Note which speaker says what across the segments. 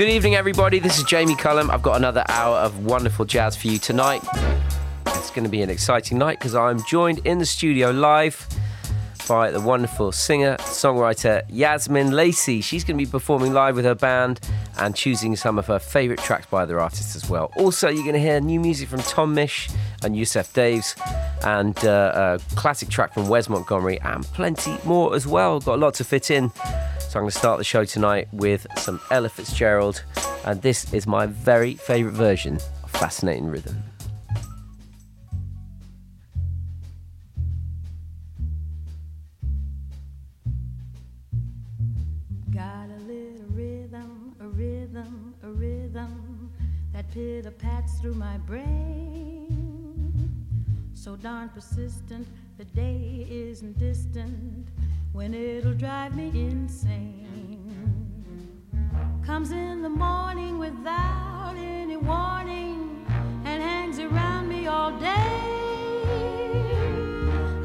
Speaker 1: Good evening, everybody. This is Jamie Cullum. I've got another hour of wonderful jazz for you tonight. It's going to be an exciting night because I'm joined in the studio live by the wonderful singer songwriter Yazmin Lacey. She's going to be performing live with her band and choosing some of her favourite tracks by other artists as well. Also, you're going to hear new music from Tom Misch and Yussef Dayes and uh, a classic track from Wes Montgomery and plenty more as well. Got a lot to fit in. So I'm going to start the show tonight with some Ella Fitzgerald, and this is my very favourite version of Fascinating Rhythm.
Speaker 2: Got a little rhythm, a rhythm, a rhythm that pitter pats through my brain. So darn persistent, the day isn't distant when it'll drive me insane. Comes in the morning without any warning and hangs around me all day.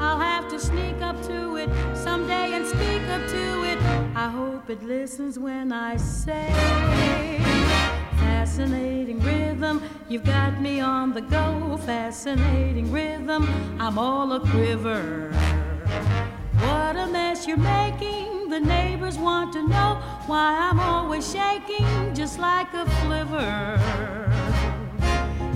Speaker 2: I'll have to sneak up to it someday and speak up to it. I hope it listens when I say, Fascinating rhythm, you've got me on the go. Fascinating rhythm, I'm all a quiver. What a mess you're making. The neighbors want to know why I'm always shaking just like a flivver.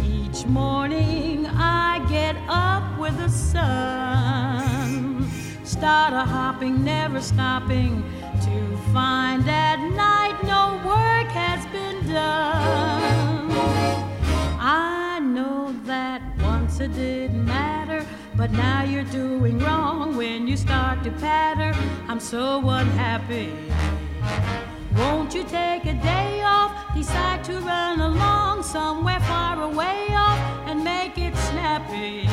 Speaker 2: Each morning I get up with the sun. Start a hopping, never stopping to find at night no work has been done. But now you're doing wrong when you start to patter. I'm so unhappy. Won't you take a day off? Decide to run along somewhere far away off and make it snappy.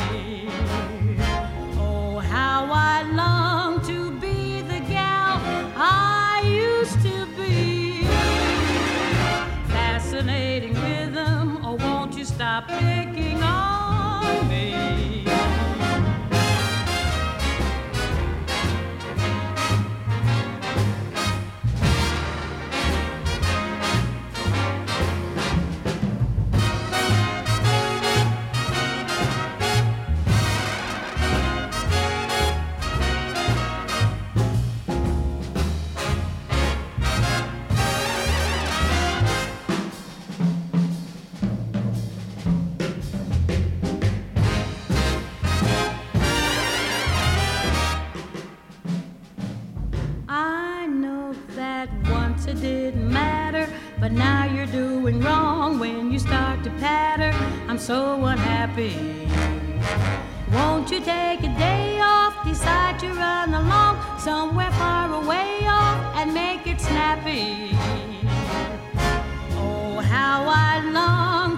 Speaker 2: Oh, how I long to be the gal I used to be. Fascinating rhythm, oh, won't you stop picking but now you're doing wrong when you start to patter. I'm so unhappy. Won't you take a day off, decide to run along somewhere far away off and make it snappy? Oh, how I long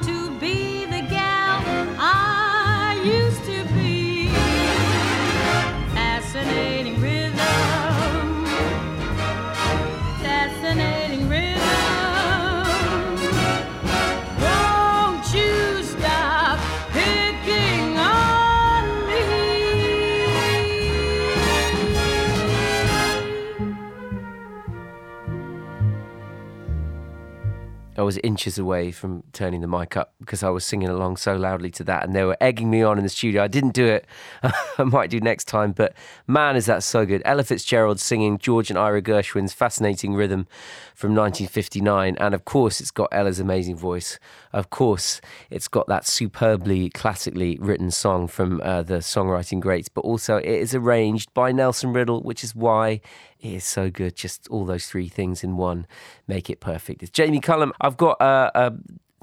Speaker 1: was inches away from turning the mic up because I was singing along so loudly to that, and they were egging me on in the studio. I didn't do it. I might do next time, but man, is that so good. Ella Fitzgerald singing George and Ira Gershwin's fascinating rhythm from 1959, and of course, it's got Ella's amazing voice. Of course, it's got that superbly classically written song from uh, the songwriting greats, but also it is arranged by Nelson Riddle, which is why it is so good. Just all those three things in one make it perfect. It's Jamie Cullum. I've got uh, uh,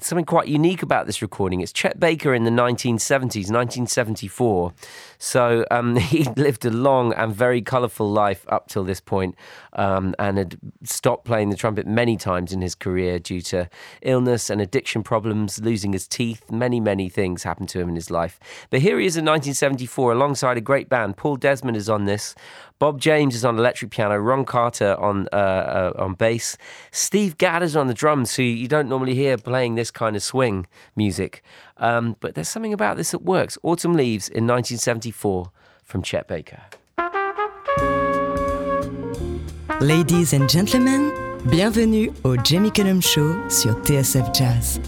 Speaker 1: something quite unique about this recording. It's Chet Baker in the 1970s, 1974. So um, he lived a long and very colourful life up till this point, um, and had stopped playing the trumpet many times in his career due to illness and addiction problems, losing his teeth. Many, many things happened to him in his life. But here he is in 1974 alongside a great band. Paul Desmond is on this. Bob James is on electric piano, Ron Carter on uh, uh, on bass, Steve Gadd is on the drums, who you don't normally hear playing this kind of swing music. Um, but there's something about this that works. Autumn Leaves in 1974 from Chet Baker.
Speaker 3: Ladies and gentlemen,
Speaker 4: Bienvenue au Jamie Cullum Show sur TSF Jazz.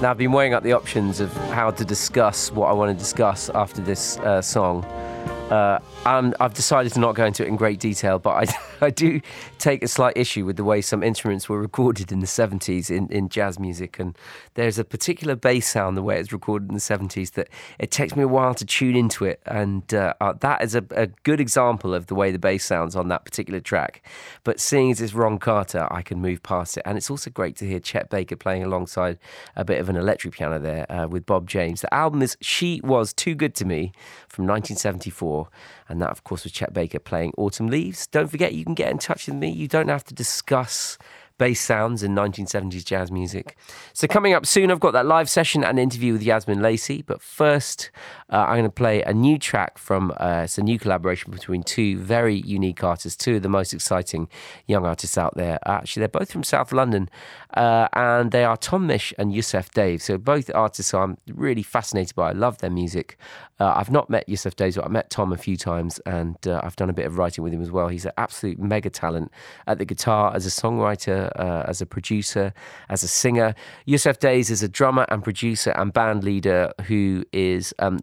Speaker 1: Now, I've been weighing up the options of how to discuss what I want to discuss after this uh, song. Uh, and I've decided to not go into it in great detail, but I, I do take a slight issue with the way some instruments were recorded in the 70s in, in jazz music. And there's a particular bass sound, the way it's recorded in the 70s, that it takes me a while to tune into it. And uh, uh, that is a, a, good example of the way the bass sounds on that particular track. But seeing as it's Ron Carter, I can move past it. And it's also great to hear Chet Baker playing alongside a bit of an electric piano there uh, with Bob James. The album is She Was Too Good to Me from 1974. And that, of course, was Chet Baker playing Autumn Leaves. Don't forget, you can get in touch with me. You don't have to discuss bass sounds in 1970s jazz music. So, coming up soon, I've got that live session and interview with Yazmin Lacey. But first, uh, I'm going to play a new track from uh, it's a new collaboration between two very unique artists, two of the most exciting young artists out there. Actually, they're both from South London, uh, and they are Tom Misch and Yussef Dayes. So, both artists I'm really fascinated by. I love their music. Uh, I've not met Yussef Dayes, but I've met Tom a few times, and uh, I've done a bit of writing with him as well. He's an absolute mega talent at the guitar as a songwriter uh, as a producer, as a singer. Yussef Dayes is a drummer and producer and band leader who is um,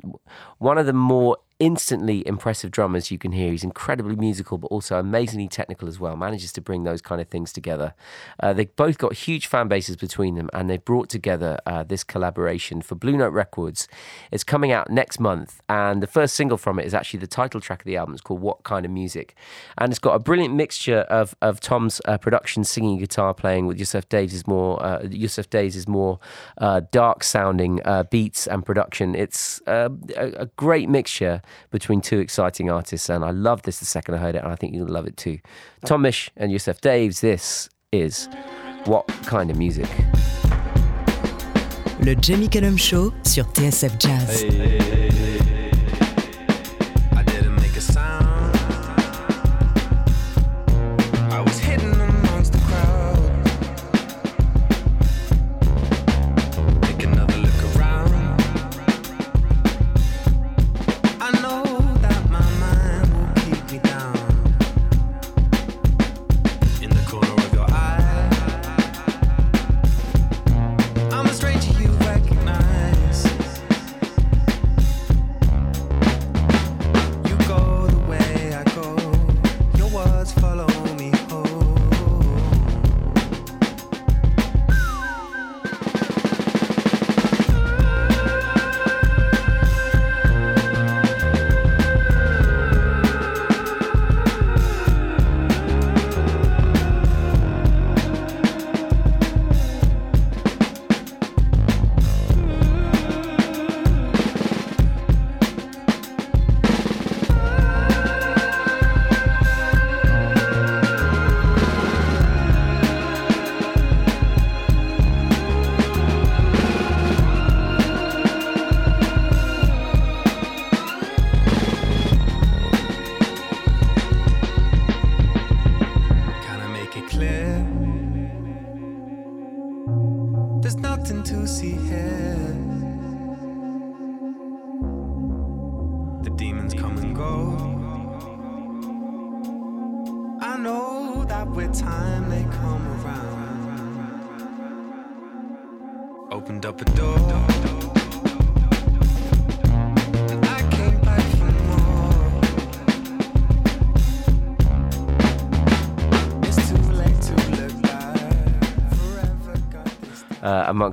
Speaker 1: one of the more instantly impressive drummers you can hear. He's incredibly musical, but also amazingly technical as well. Manages to bring those kind of things together. Uh, they've both got huge fan bases between them, and they've brought together uh, this collaboration for Blue Note Records. It's coming out next month, and the first single from it is actually the title track of the album. It's called What Kind of Music, and it's got a brilliant mixture of of Tom's uh, production, singing, guitar playing with Yussef Dayes is more uh, Yussef Dayes is more uh, dark sounding uh, beats and production. It's a, a great mixture between two exciting artists, and I love this the second I heard it, and I think you'll love it too. Tom Misch and Yussef Dayes, this is What Kind of Music?
Speaker 3: Le Jamie Cullum Show sur TSF Jazz. Hey, hey, hey,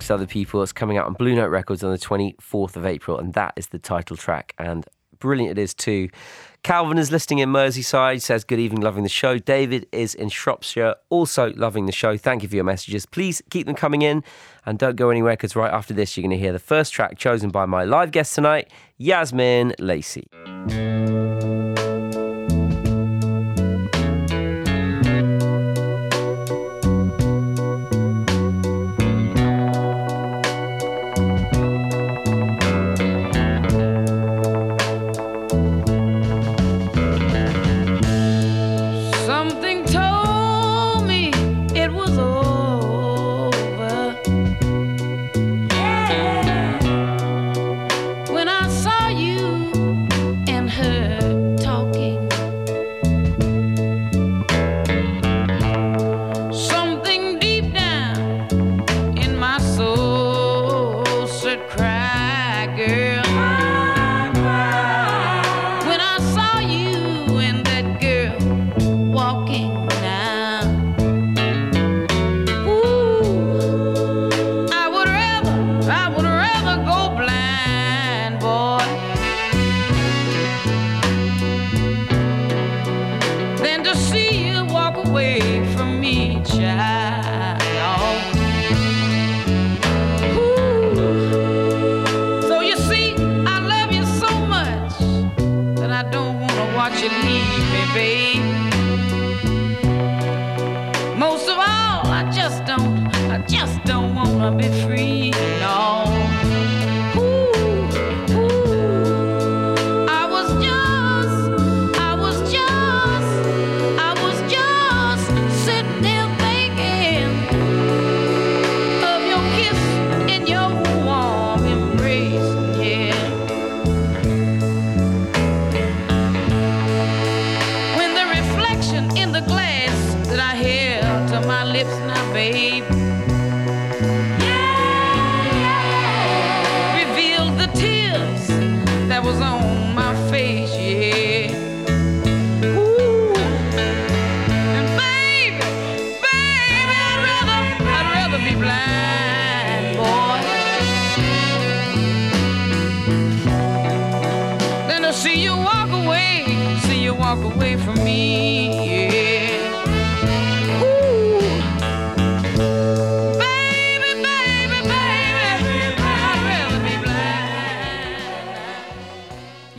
Speaker 1: amongst other people. It's coming out on Blue Note Records on the 24th of April, and that is the title track. And brilliant it is too. Calvin is listening in Merseyside, says, Good evening, loving the show. David is in Shropshire, also loving the show. Thank you for your messages. Please keep them coming in and don't go anywhere because right after this, you're going to hear the first track chosen by my live guest tonight, Yazmin Lacey.
Speaker 5: Walk away from me, yeah.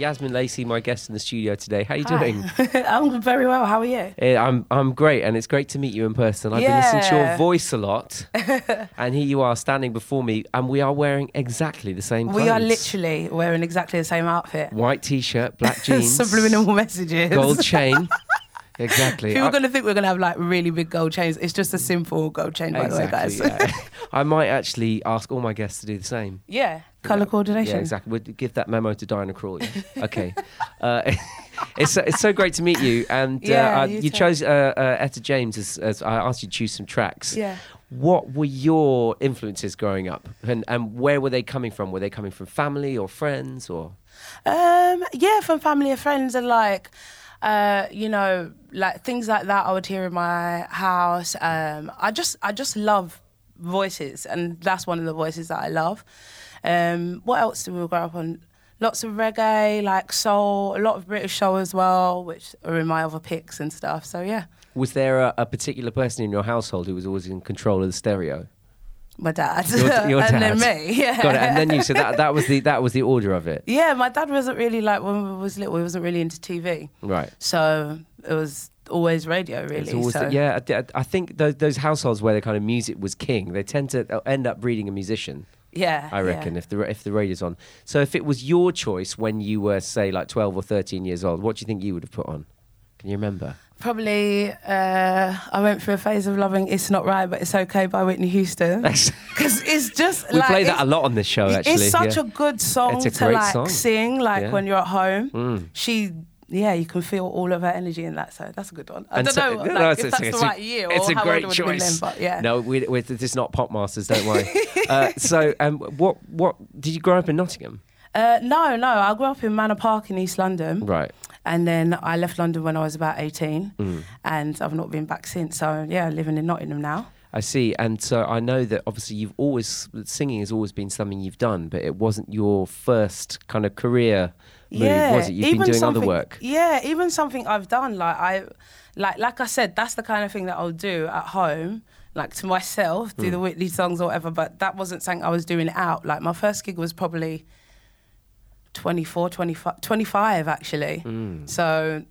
Speaker 1: Yazmin Lacey, my guest in the studio today. How are you
Speaker 6: Hi.
Speaker 1: doing?
Speaker 6: I'm very well. How are you?
Speaker 1: Eh, I'm I'm great, and it's great to meet you in person. I've been listening to your voice a lot, and here you are standing before me, and we are wearing exactly the same clothes.
Speaker 6: We are literally wearing exactly the same outfit.
Speaker 1: white t-shirt, black jeans,
Speaker 6: Subliminal messages.
Speaker 1: gold chain. Exactly.
Speaker 6: People are going to think we're going to have like really big gold chains. It's just a simple gold chain, by the way, guys.
Speaker 1: Yeah. I might actually ask all my guests to do the same.
Speaker 6: yeah. Color coordination.
Speaker 1: Yeah, exactly. We'd give that memo to Diana Crawley. Okay. uh, it's it's so great to meet you, and uh,
Speaker 6: Yeah,
Speaker 1: uh,
Speaker 6: you
Speaker 1: you chose uh, uh, Etta James as, as I asked you to choose some tracks.
Speaker 6: Yeah.
Speaker 1: What were your influences growing up, and and where were they coming from? Were they coming from family or friends or?
Speaker 6: Um, yeah, from family and friends and like, uh, you know, like things like that I would hear in my house. Um, I just, I just love voices, and that's one of the voices that I love. Um, what else did we grow up on? Lots of reggae, like soul, a lot of British soul as well, which are in my other picks and stuff. So yeah,
Speaker 1: Was there a, a particular person in your household who was always in control of the stereo?
Speaker 6: My dad,
Speaker 1: Your, your
Speaker 6: and
Speaker 1: dad.
Speaker 6: then me. Yeah,
Speaker 1: Got it. And then you. So that that was the that was the order of it.
Speaker 6: yeah, my dad wasn't really like when we was little. He wasn't really into TV,
Speaker 1: Right.
Speaker 6: so it was always radio, really.
Speaker 1: It's always
Speaker 6: so.
Speaker 1: the- yeah, I, I think those, those households where the kind of music was king, they tend to end up breeding a musician.
Speaker 6: Yeah,
Speaker 1: I reckon
Speaker 6: yeah.
Speaker 1: if the if the radio's on. So if it was your choice when you were say like twelve or thirteen years old, what do you think you would have put on? Can you remember?
Speaker 6: Probably, uh, I went through a phase of loving "It's Not Right, but It's Okay" by Whitney Houston because it's just
Speaker 1: we
Speaker 6: like
Speaker 1: play that a lot on this show. Actually,
Speaker 6: It's such
Speaker 1: yeah.
Speaker 6: a good song
Speaker 1: a
Speaker 6: to like
Speaker 1: song.
Speaker 6: sing, like
Speaker 1: Yeah.
Speaker 6: when you're at home.
Speaker 1: Mm.
Speaker 6: She, yeah, you can feel all of her energy in that. So that's a good one. I
Speaker 1: And
Speaker 6: don't
Speaker 1: so-
Speaker 6: know
Speaker 1: no,
Speaker 6: like,
Speaker 1: it's-
Speaker 6: if that's
Speaker 1: it's
Speaker 6: the
Speaker 1: a-
Speaker 6: right year
Speaker 1: It's
Speaker 6: or
Speaker 1: a
Speaker 6: how
Speaker 1: great
Speaker 6: old it would have been
Speaker 1: choice.
Speaker 6: then, but yeah.
Speaker 1: No, we, we, this is not Pop Masters. Don't worry. uh, so, um, what what did you grow up in Nottingham?
Speaker 6: Uh, no, no. I grew up in Manor Park in East London.
Speaker 1: Right.
Speaker 6: And then I left London when I was about 18.
Speaker 1: Mm.
Speaker 6: And I've not been back since. So, yeah, living in Nottingham now.
Speaker 1: I see, and so I know that obviously you've always singing has always been something you've done, but it wasn't your first kind of career move, was it? You've been doing other work.
Speaker 6: Yeah, even something I've done. Like I, like like I said, that's the kind of thing that I'll do at home, like to myself, do the Whitney songs or whatever. But that wasn't something I was doing out. Like my first gig was probably 24, 25, 25 actually.
Speaker 1: Hmm.
Speaker 6: So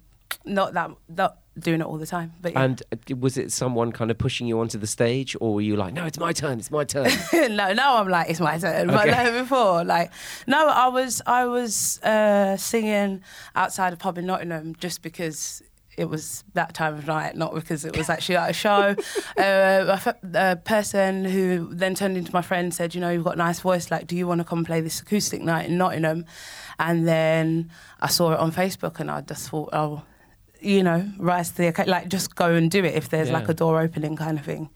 Speaker 6: not that not doing it all the time. But yeah.
Speaker 1: And uh, was it someone kind of pushing you onto the stage, or were you like, "No, it's my turn, it's my turn"?
Speaker 6: no, now I'm like it's my turn. But
Speaker 1: Okay.
Speaker 6: no, before, like, no, I was I was uh, singing outside a pub in Nottingham just because it was that time of night, not because it was actually at a show. uh, a, person who then turned into my friend said, "You know, you've got a nice voice. Like, do you want to come play this acoustic night in Nottingham?" And then I saw it on Facebook, and I just thought, oh. You know, rise to the occasion. Like, just go and do it if there's like a door opening kind of thing.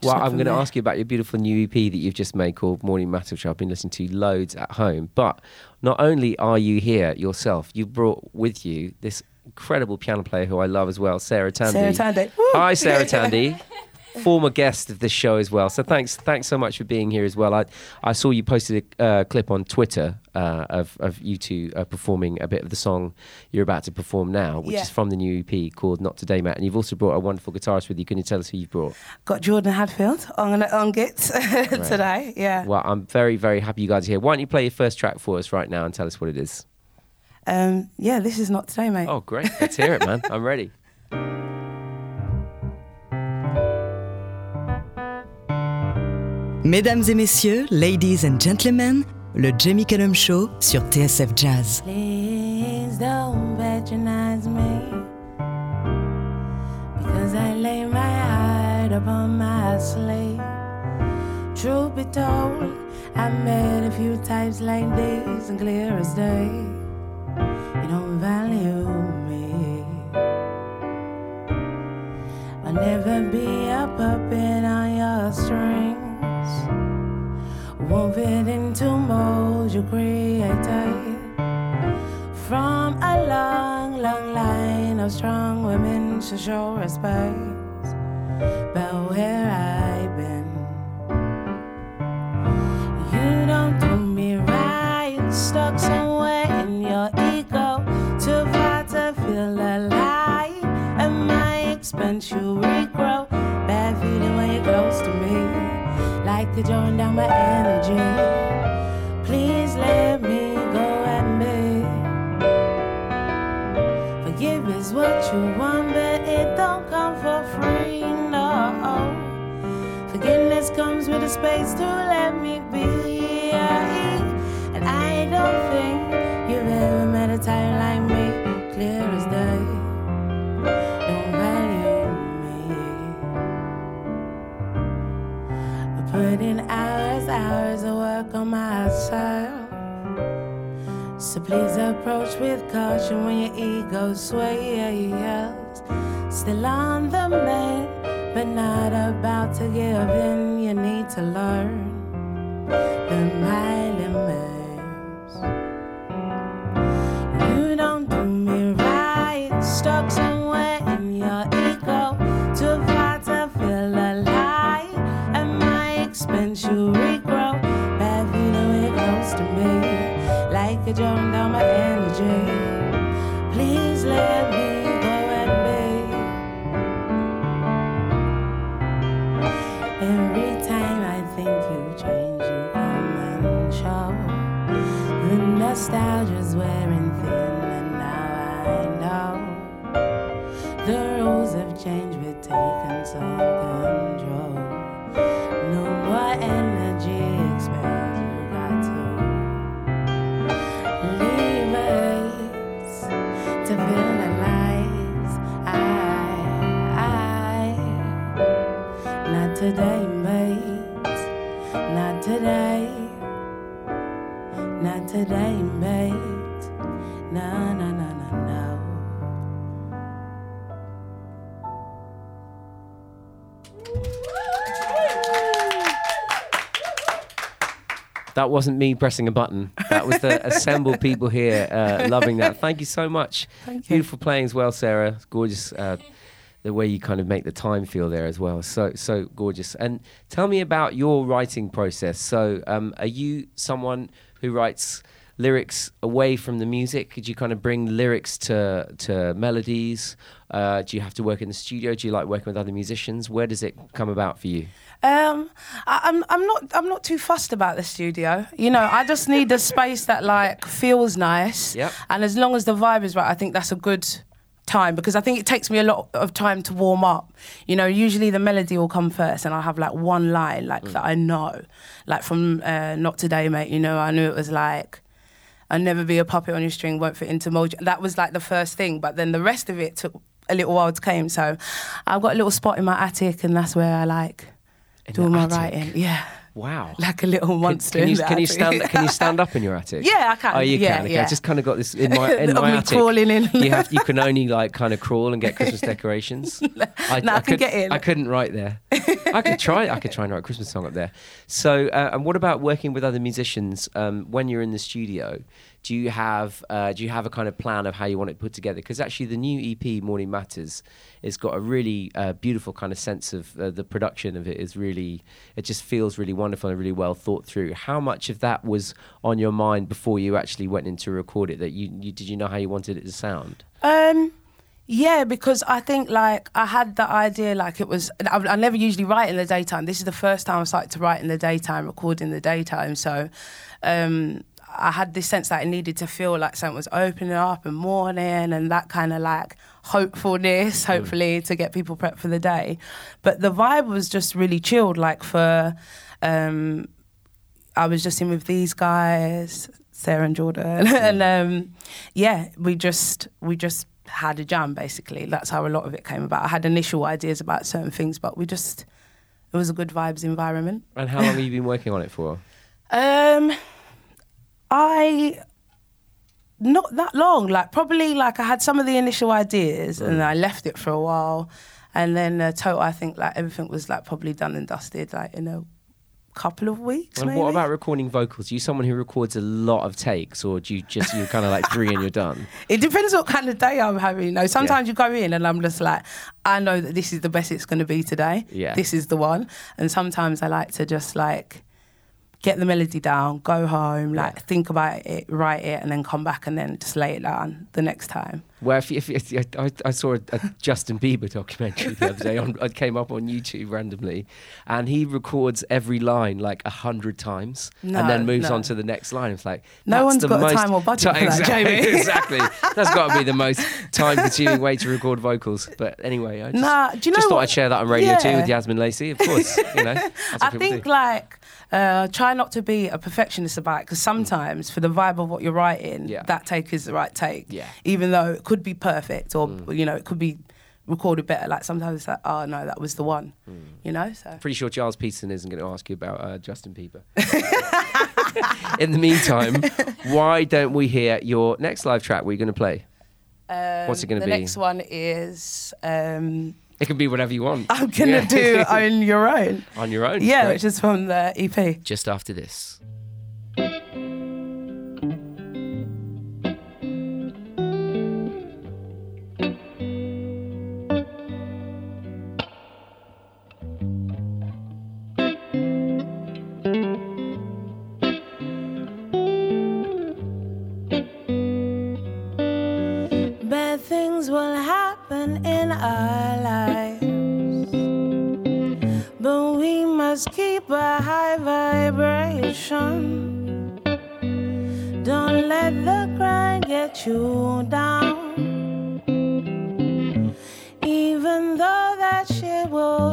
Speaker 6: Just
Speaker 1: Well, I'm going to ask you about your beautiful new EP that you've just made called Morning Matter, which I've been listening to loads at home. But not only are you here yourself, you've brought with you this incredible piano player who I love as well, Sarah Tandy.
Speaker 6: Sarah Tandy. Woo!
Speaker 1: Hi, Sarah Tandy. Former guest of this show as well. So thanks, thanks so much for being here as well. I, I saw you posted a uh, clip on Twitter uh, of of you two uh, performing a bit of the song you're about to perform now, which
Speaker 6: Yeah.
Speaker 1: is from the new EP called Not Today, Mate. And you've also brought a wonderful guitarist with you. Can you tell us who you've brought?
Speaker 6: got Jordan Hadfield on on Git today. Yeah.
Speaker 1: Well, I'm very, very happy you guys are here. Why don't you play your first track for us right now and tell us what it is?
Speaker 6: Um, yeah, this is not today, mate.
Speaker 1: Oh, great. Let's hear it, man. I'm ready.
Speaker 3: Mesdames et messieurs, ladies and gentlemen, le Jamie Cullum Show sur TSF Jazz.
Speaker 6: Please don't patronize me because I lay my heart upon my sleeve. Truth be told, I met a few types like these and clear as day. You don't value me. I'll never be a puppet on your strings. Won't fit into molds you created from a long, long line of strong women to show respect. But where I've been, you're drawing down my energy. Please let me go at me. Forgive is what you want, but it don't come for free. No, forgiveness comes with a space to let me be. Hours, of work on myself. So please approach with caution when your ego sways. Still on the main, but not about to give in. You need to learn the my the rules have changed. We've taken some control. No more energy expelled. You got to leave us to feel the lights. I, I, not today, mate. Not today. Not today, mate. No,
Speaker 1: That wasn't me pressing a button. That was the assembled people here uh, loving that. Thank you so much.
Speaker 6: Thank you.
Speaker 1: Beautiful playing as well, Sarah. It's gorgeous. Uh, the way you kind of make the time feel there as well. So so gorgeous. And tell me about your writing process. So um, are you someone who writes lyrics away from the music? Did you kind of bring lyrics to to melodies? Uh, do you have to work in the studio? Do you like working with other musicians? Where does it come about for you?
Speaker 6: Um, I, I'm I'm not I'm not too fussed about the studio. You know, I just need a space that like feels nice.
Speaker 1: Yep.
Speaker 6: And as long as the vibe is right, I think that's a good time because I think it takes me a lot of time to warm up. You know, usually the melody will come first, and I'll have like one line like that I know, like from uh, Not Today, mate. You know, I knew it was like. I'll never be a puppet on your string, won't fit into mojo. That was like the first thing, but then the rest of it took a little while to come. So I've got a little spot in my attic, and that's where I like
Speaker 1: In
Speaker 6: do
Speaker 1: the
Speaker 6: my
Speaker 1: attic?
Speaker 6: writing. Yeah,
Speaker 1: Wow.
Speaker 6: like a little monster.
Speaker 1: can you
Speaker 6: in the
Speaker 1: can you stand can you stand up in your attic?
Speaker 6: Yeah, I can.
Speaker 1: Oh, you
Speaker 6: Yeah,
Speaker 1: can. Okay.
Speaker 6: yeah.
Speaker 1: I just kind of got this in my in my attic.
Speaker 6: crawling in.
Speaker 1: You have you can only like kind of crawl and get Christmas decorations. I,
Speaker 6: No, I can
Speaker 1: could,
Speaker 6: get in.
Speaker 1: I couldn't write there. I could try. I could try and write a Christmas song up there. So, uh, and what about working with other musicians um, when you're in the studio? Do you have uh, do you have a kind of plan of how you want it put together? Because actually, the new EP Morning Matters has got a really uh, beautiful kind of sense of uh, the production of it is really it just feels really wonderful and really well thought through. How much of that was on your mind before you actually went in to record it? That you, you did you know how you wanted it to sound?
Speaker 6: Um, yeah, because I think like I had the idea like it was. I, I never usually write in the daytime. This is the first time I started to write in the daytime, record in the daytime. So, um, I had this sense that I needed to feel like something was opening up and morning and that kind of like hopefulness, hopefully to get people prepped for the day. But the vibe was just really chilled. Like for, um, I was just in with these guys, Sarah and Jordan, and um, yeah, we just we just had a jam basically. That's how a lot of it came about. I had initial ideas about certain things, but we just it was a good vibes environment.
Speaker 1: And how long have you been working on it for?
Speaker 6: Um, I not that long. Like probably like I had some of the initial ideas and I left it for a while, and then uh, total I think like everything was like probably done and dusted like in a couple of weeks.
Speaker 1: And
Speaker 6: maybe.
Speaker 1: what about recording vocals? Are you someone who records a lot of takes, or do you just you're kind of like three and you're done?
Speaker 6: It depends what kind of day I'm having. You know, sometimes you go in and I'm just like, I know that this is the best it's going to be today.
Speaker 1: Yeah.
Speaker 6: This is the one. And sometimes I like to just like get the melody down, go home, like think about it, write it, and then come back and then just lay it down the next time.
Speaker 1: Well, if, if, if I, I saw a, a Justin Bieber documentary the other day, on, it came up on YouTube randomly, and he records every line like a hundred times,
Speaker 6: No,
Speaker 1: and then moves
Speaker 6: no.
Speaker 1: on to the next line. It's like
Speaker 6: No one's
Speaker 1: the
Speaker 6: got
Speaker 1: most
Speaker 6: time or budget for that,
Speaker 1: exactly,
Speaker 6: Jamie.
Speaker 1: exactly. That's got to be the most time-consuming way to record vocals. But anyway, I just,
Speaker 6: Nah, do you know
Speaker 1: just thought? I'd share that on radio too with Yazmin Lacey. Of course, you know.
Speaker 6: I think
Speaker 1: do.
Speaker 6: like uh, try not to be a perfectionist about it because sometimes for the vibe of what you're writing,
Speaker 1: Yeah.
Speaker 6: that take is the right take.
Speaker 1: Yeah.
Speaker 6: Even though it could be perfect or you know it could be recorded better. Like sometimes it's like, oh no, that was the one. You know. So
Speaker 1: Pretty sure Gilles Peterson isn't going to ask you about uh, Justin Bieber. In the meantime, why don't we hear your next live track? We're going to play.
Speaker 6: um,
Speaker 1: What's it gonna be?
Speaker 6: the next one is um,
Speaker 1: It can be whatever you want.
Speaker 6: I'm gonna
Speaker 1: Yeah.
Speaker 6: do on your own.
Speaker 1: on your own.
Speaker 6: Yeah, which is from the EP.
Speaker 1: just after this.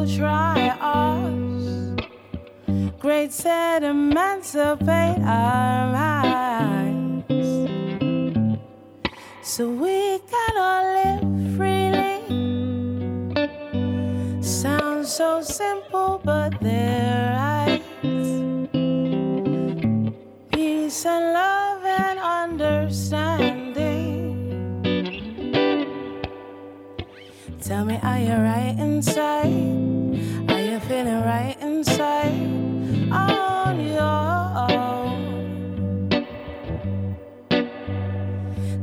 Speaker 6: Try us. Great set emancipate our minds. So we can all live freely. Sounds so simple, but they're right. Peace and love and understanding. Tell me, are you right inside? Feeling right inside? On your own.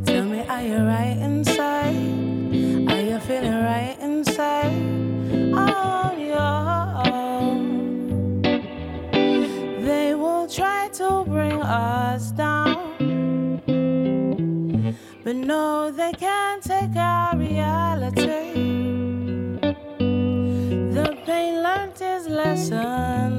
Speaker 6: Tell me, are you right inside? Are you feeling right inside? On your own. They will try to bring us down. But no, they can't take our learned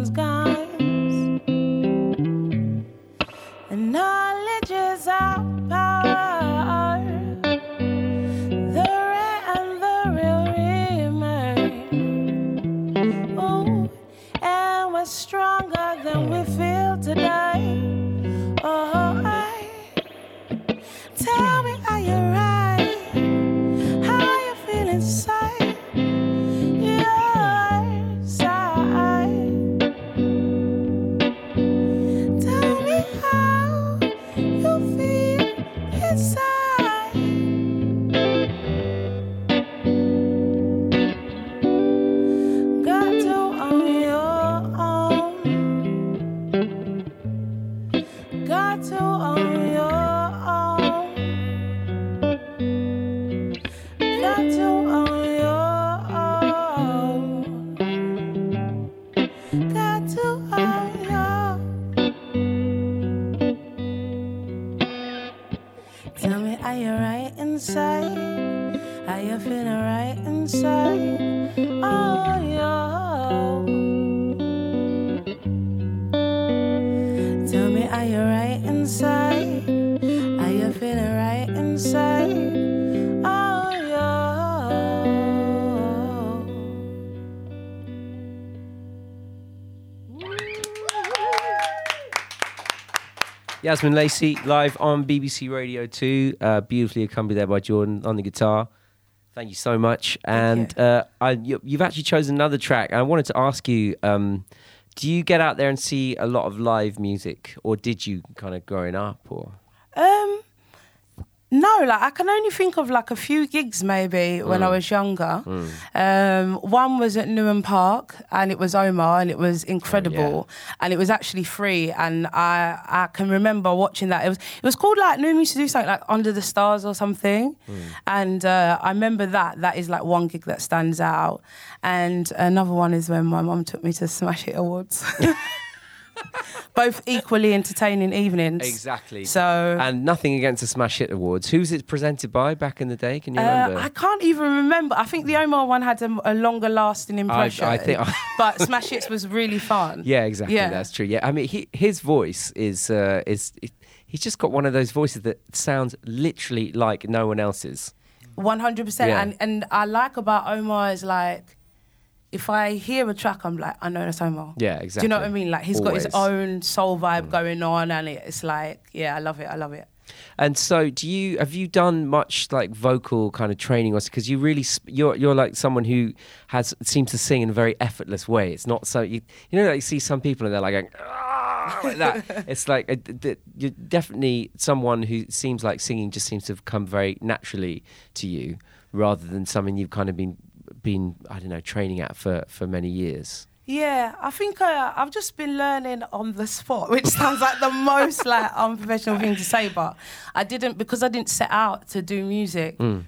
Speaker 1: Yazmin Lacey live on BBC Radio 2, uh, beautifully accompanied there by Jordan on the guitar. Thank you so much. And
Speaker 6: you.
Speaker 1: uh, I, you, you've actually chosen another track. I wanted to ask you um, do you get out there and see a lot of live music, or did you kind of growing up? or
Speaker 6: Um, no, like I can only think of like a few gigs maybe when
Speaker 1: Mm.
Speaker 6: I was younger. Um, one was at Newham Park and it was Omar and it was incredible and it was actually free and I I can remember watching that. It was it was called like Newham used to do something like Under the Stars or something, and uh, I remember that that is like one gig that stands out. And another one is when my mum took me to Smash Hit Awards. Both equally entertaining evenings.
Speaker 1: Exactly.
Speaker 6: So
Speaker 1: and nothing against the Smash Hit Awards. Who's it presented by back in the day? Can you
Speaker 6: Uh,
Speaker 1: remember?
Speaker 6: I can't even remember. I think the Omar one had a, a longer lasting impression.
Speaker 1: I think-
Speaker 6: but Smash Hits was really fun.
Speaker 1: Yeah, exactly.
Speaker 6: Yeah.
Speaker 1: That's true. Yeah, I mean, he, his voice is uh, is he's just got one of those voices that sounds literally like no one else's.
Speaker 6: One hundred percent. And and I like about Omar is like, if I hear a track, I'm like, I know that's Omar.
Speaker 1: Yeah, exactly.
Speaker 6: Do you know what I mean? Like he's got his own soul vibe
Speaker 1: Mm.
Speaker 6: going on, and it's like, yeah, I love it. I love it.
Speaker 1: And so, do you have you done much like vocal kind of training, or because you really sp- you're you're like someone who has seems to sing in a very effortless way. It's not so you you know like you see some people and they're like going "Ah," like that. it's like a, th- you're definitely someone who seems like singing just seems to have come very naturally to you, rather than something you've kind of been been I don't know training at for for many years.
Speaker 6: Yeah, I think uh, I've just been learning on the spot, which sounds like the most like unprofessional thing to say, but I didn't because I didn't set out to do music.
Speaker 1: Mm.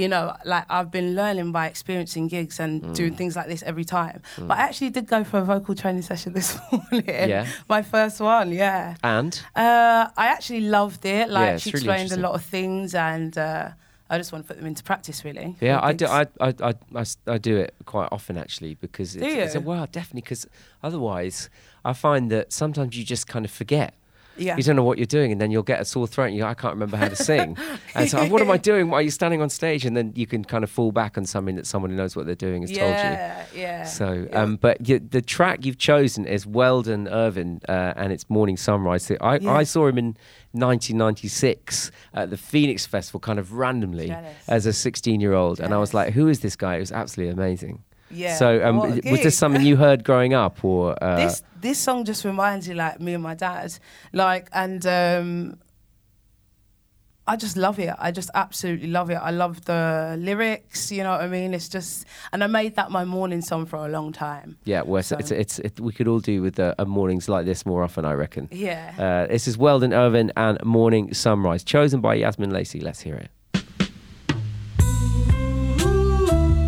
Speaker 6: You know, like I've been learning by experiencing gigs and
Speaker 1: Mm.
Speaker 6: doing things like this every time. But I actually did go for a vocal training session this morning.
Speaker 1: Yeah?
Speaker 6: my first one. Yeah.
Speaker 1: And
Speaker 6: Uh, I actually loved it. Like
Speaker 1: Yeah,
Speaker 6: she
Speaker 1: really
Speaker 6: explained a lot of things, and uh, I just want to put them into practice. Really.
Speaker 1: Yeah, I do. I, I, I, I do it quite often actually because it's,
Speaker 6: Do
Speaker 1: it's a
Speaker 6: you?
Speaker 1: well, definitely because otherwise I find that sometimes you just kind of forget.
Speaker 6: Yeah.
Speaker 1: You don't know what you're doing, and then you'll get a sore throat. and you go, I can't remember how to sing. and so, what am I doing Why are you're standing on stage? And then you can kind of fall back on something that someone who knows what they're doing has told you.
Speaker 6: yeah, yeah.
Speaker 1: So,
Speaker 6: yeah.
Speaker 1: um, but you, the track you've chosen is Weldon Irvine, uh, and it's Morning Sunrise. So I,
Speaker 6: Yeah.
Speaker 1: I saw him in 1996 at the Phoenix Festival, kind of randomly
Speaker 6: Jealous.
Speaker 1: as a 16 year old, and I was like, "Who is this guy?" It was absolutely amazing.
Speaker 6: Yeah.
Speaker 1: So, um, was this something you heard growing up, or uh,
Speaker 6: this this song just reminds you like me and my dad like and um I just love it. I just absolutely love it. I love the lyrics, you know what I mean? It's just, and I made that my morning song for a long time.
Speaker 1: yeah, well,
Speaker 6: So-
Speaker 1: it's, it's, it, we could all do with uh, uh, mornings like this more often, I reckon.
Speaker 6: Yeah.
Speaker 1: Uh, this is Weldon Irvine and Morning Sunrise, chosen by Yazmin Lacey. Let's hear it.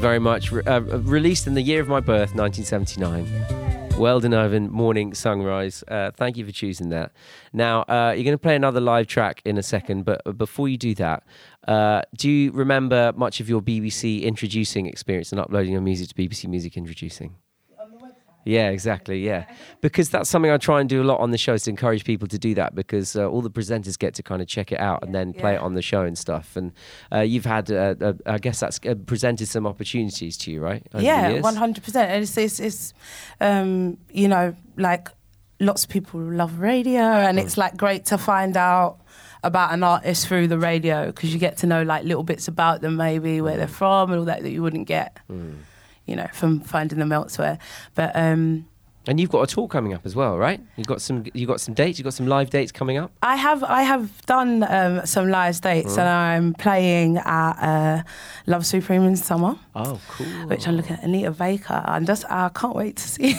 Speaker 1: Very much. Re- uh, released in the year of my birth, 1979. Weldon Irvine, Morning Sunrise. Uh, thank you for choosing that. Now, uh, you're going to play another live track in a second, but before you do that, uh, do you remember much of your BBC introducing experience and uploading your music to BBC Music Introducing? Yeah, exactly. Yeah, because that's something I try and do a lot on the show is to encourage people to do that because uh, all the presenters get to kind of check it out and then play it on the show and stuff. And uh, you've had, uh, uh, I guess, that's uh, presented some opportunities to you, right?
Speaker 6: yeah, one hundred percent. And it's, it's, it's um, you know, like lots of people love radio, and it's like great to find out about an artist through the radio because you get to know like little bits about them, maybe where they're from and all that that you wouldn't get, you know, from finding them elsewhere. But um,
Speaker 1: And you've got a tour coming up as well, right? You've got some. you've got some dates. you've got some live dates coming up.
Speaker 6: I have I have done um, some live dates, and I'm playing at uh, Love Supreme in summer.
Speaker 1: Oh, cool.
Speaker 6: Which I'm looking at Anita Baker, and just I can't wait to see.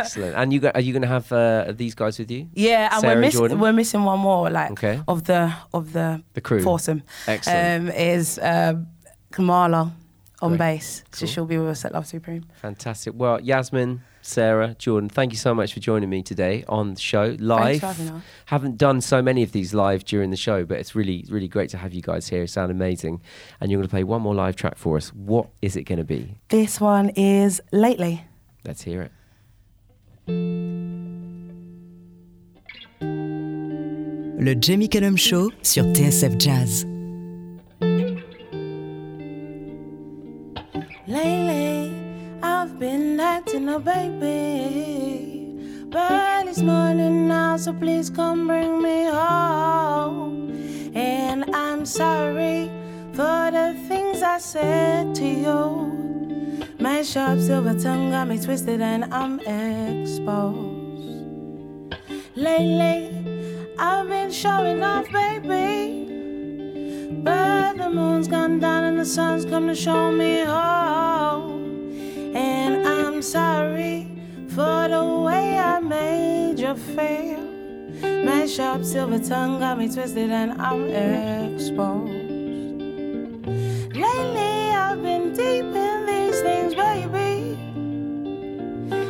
Speaker 1: Excellent. And you got, are you going to have uh, these guys with you?
Speaker 6: Yeah, and
Speaker 1: Sarah
Speaker 6: we're missing we're missing one more like
Speaker 1: Okay.
Speaker 6: of the of the
Speaker 1: The crew.
Speaker 6: foursome.
Speaker 1: Excellent.
Speaker 6: Um, is uh, Kamala on
Speaker 1: Great.
Speaker 6: bass, so she'll be with us at Love Supreme.
Speaker 1: Fantastic. Well, Yazmin, Sarah, Jordan, thank you so much for joining me today on the show live.
Speaker 6: for having us.
Speaker 1: Haven't done so many of these live during the show, but it's really, really great to have you guys here. You sound amazing. And you're going to play one more live track for us. What is it going to be?
Speaker 6: This one is lately.
Speaker 1: Let's hear it.
Speaker 3: Le Jamie Cullum Show sur TSF Jazz.
Speaker 6: Been acting a baby. But it's morning now, so please come bring me home. And I'm sorry for the things I said to you. My sharp silver tongue got me twisted and I'm exposed. Lately, I've been showing off, baby. But the moon's gone down and the sun's come to show me home. And sorry for the way I made you feel. My sharp silver tongue got me twisted and I'm exposed. Lately, I've been deep in these things, baby.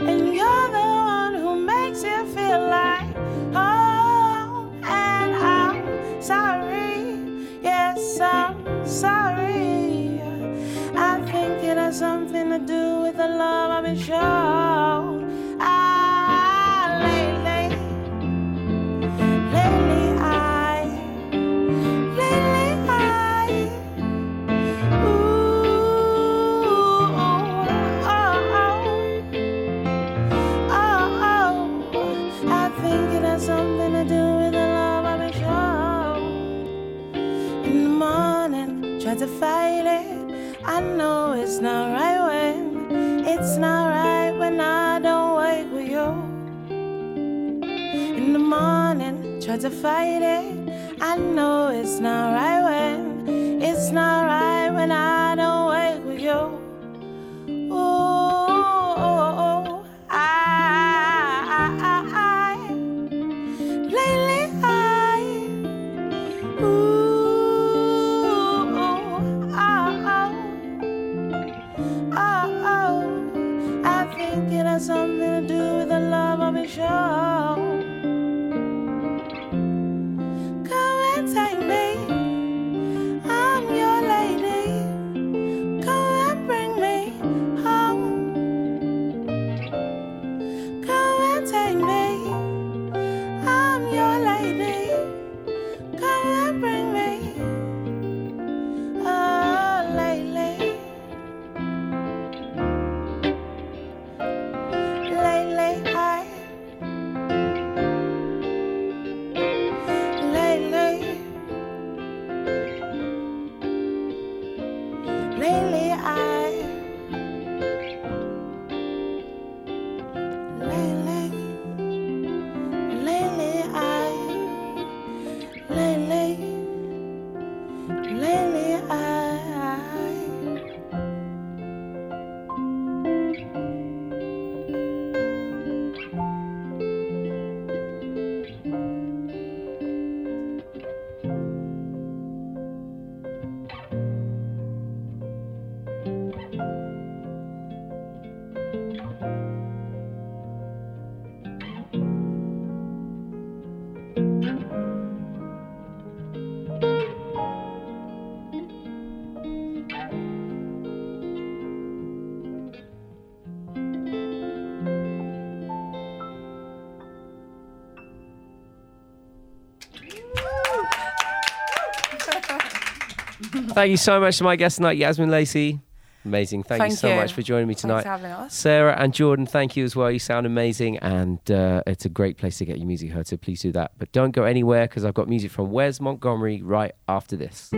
Speaker 6: And you're the one who makes it feel like home. And I'm sorry, yes, I'm sorry. Something to do with the love I've been shown. Morning, to fight it. I know it's not right when it's not
Speaker 1: Thank you so much to my guest tonight, Yazmin Lacey. Amazing. Thank, you so
Speaker 6: you.
Speaker 1: much for joining me
Speaker 6: Thanks
Speaker 1: tonight.
Speaker 6: for having us.
Speaker 1: Sarah and Jordan, thank you as well. You sound amazing, and uh, it's a great place to get your music heard. So please do that. But don't go anywhere because I've got music from Wes Montgomery right after this.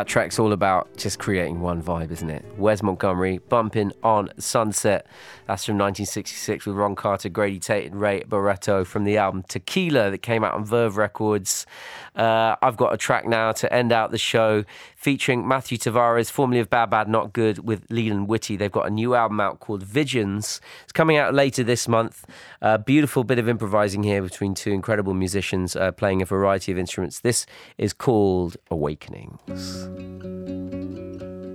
Speaker 1: That track's all about just creating one vibe, isn't it? Wes Montgomery, Bumping on Sunset. That's from 1966 with Ron Carter, Grady Tate, and Ray Barretto from the album Tequila that came out on Verve Records. Uh, I've got a track now to end out the show featuring Matthew Tavares, formerly of Bad Bad Not Good, with Leland Whitty. They've got a new album out called Visions. It's coming out later this month. A beautiful bit of improvising here between two incredible musicians uh, playing a variety of instruments. This is called Awakenings.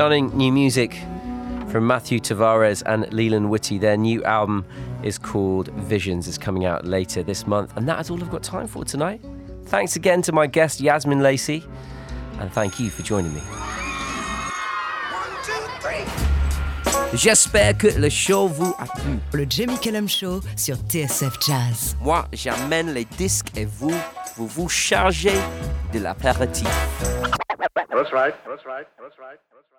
Speaker 1: Stunning new music from Matthew Tavares and Leland Whitty. Their new album is called Visions. It's coming out later this month. And that is all I've got time for tonight. Thanks again to my guest, Yazmin Lacey. And thank you for joining me. J'espère que le show vous a plu.
Speaker 3: Le Jamie Cullum Show sur TSF Jazz.
Speaker 1: Moi, j'amène les disques et vous, vous vous chargez de l'apéritif.
Speaker 7: That's right. That's right. That's right. That's right.